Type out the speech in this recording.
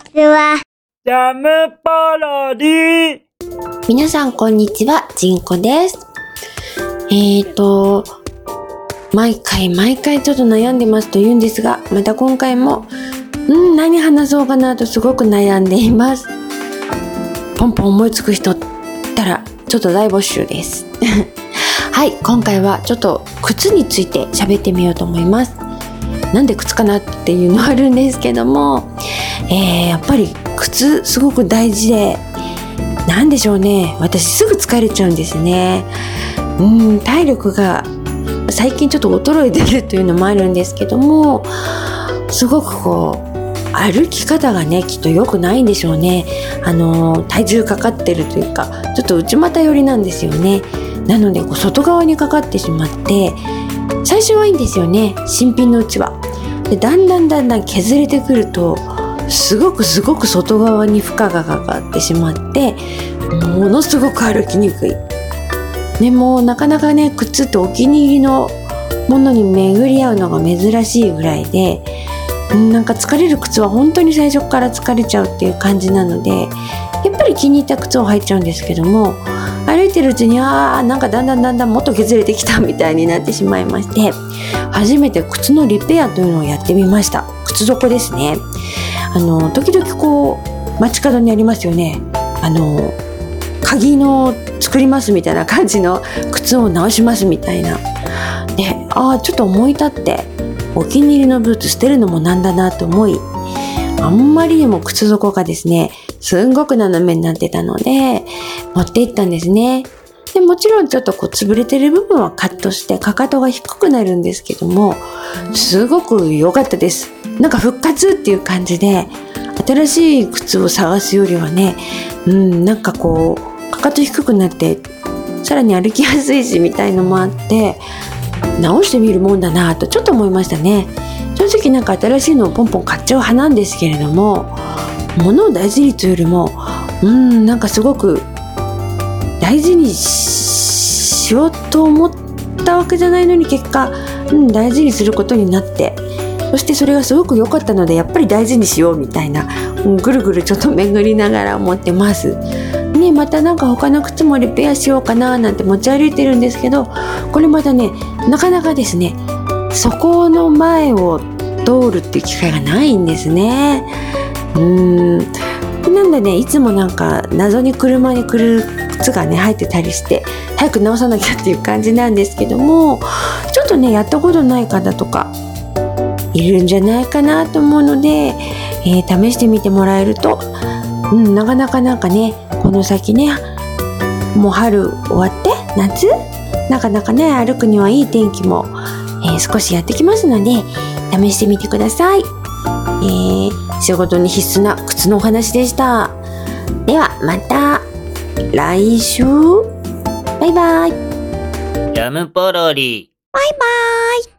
ちは。ジャムパロディ皆さんこんにちは、ジンコです。えーと、毎回毎回ちょっと悩んでますと言うんですが、また今回も、うん、何話そうかなとすごく悩んでいます。ポンポン思いつく人ったら、ちょっと大募集です。はい、今回はちょっと靴について喋ってみようと思います。なんで靴かなっていうのはあるんですけども、えー、やっぱり靴すごく大事で、なんでしょうね。私すぐ疲れちゃうんですね。うん、体力が最近ちょっと衰えてるというのもあるんですけども、すごくこう、歩き方がね、きっと良くないんでしょうね。あの、体重かかってるというか、ちょっと内股寄りなんですよね。なので、こう外側にかかってしまって、最初はいいんですよね。新品のうちは。で、だんだんだんだん削れてくると、すごくすごく外側に負荷がかかってしまってものすごく歩きにくい。でもなかなかね靴ってお気に入りのものに巡り合うのが珍しいぐらいでなんか疲れる靴は本当に最初から疲れちゃうっていう感じなのでやっぱり気に入った靴を履いちゃうんですけども歩いてるうちにあーなんかだんだんだんだんもっと削れてきたみたいになってしまいまして初めて靴のリペアというのをやってみました。靴底ですね。あの時々こう街角にありますよね。あの鍵の作りますみたいな感じの靴を直しますみたいな。でああちょっと思い立ってお気に入りのブーツ捨てるのもなんだなと思いあんまりにも靴底がですねすんごく斜めになってたので持って行ったんですね。でもちろんちょっとこう潰れてる部分はカットしてかかとが低くなるんですけどもすごく良かったです。なんか復活っていう感じで新しい靴を探すよりはねうんなんかこうかかと低くなってさらに歩きやすいしみたいのもあって直してみるもんだなとちょっと思いましたね。正直なんか新しいのをポンポン買っちゃう派なんですけれども物を大事にというよりもうんなんかすごく大事にしようと思ったわけじゃないのに結果、うん、大事にすることになってそしてそれがすごく良かったのでやっぱり大事にしようみたいな、うん、ぐるぐるちょっと巡りながら思ってます。ね、またなんか他の靴もリペアしようかななんて持ち歩いてるんですけどこれまたねなかなかですねそこの前を通るっていう機会がないんですね。うーん。なんでねいつもなんか謎に車に来る靴がね入ってたりして早く直さなきゃっていう感じなんですけどもちょっとねやったことない方とかいるんじゃないかなと思うので、えー試してみてもらえると、うん、なかなかなんかねこの先ねもう春終わって夏？なかなかね歩くにはいい天気も、えー少しやってきますので試してみてください、えー仕事に必須な靴のお話でした。ではまた。来週。バイバイ。ジャムパロディバイバイ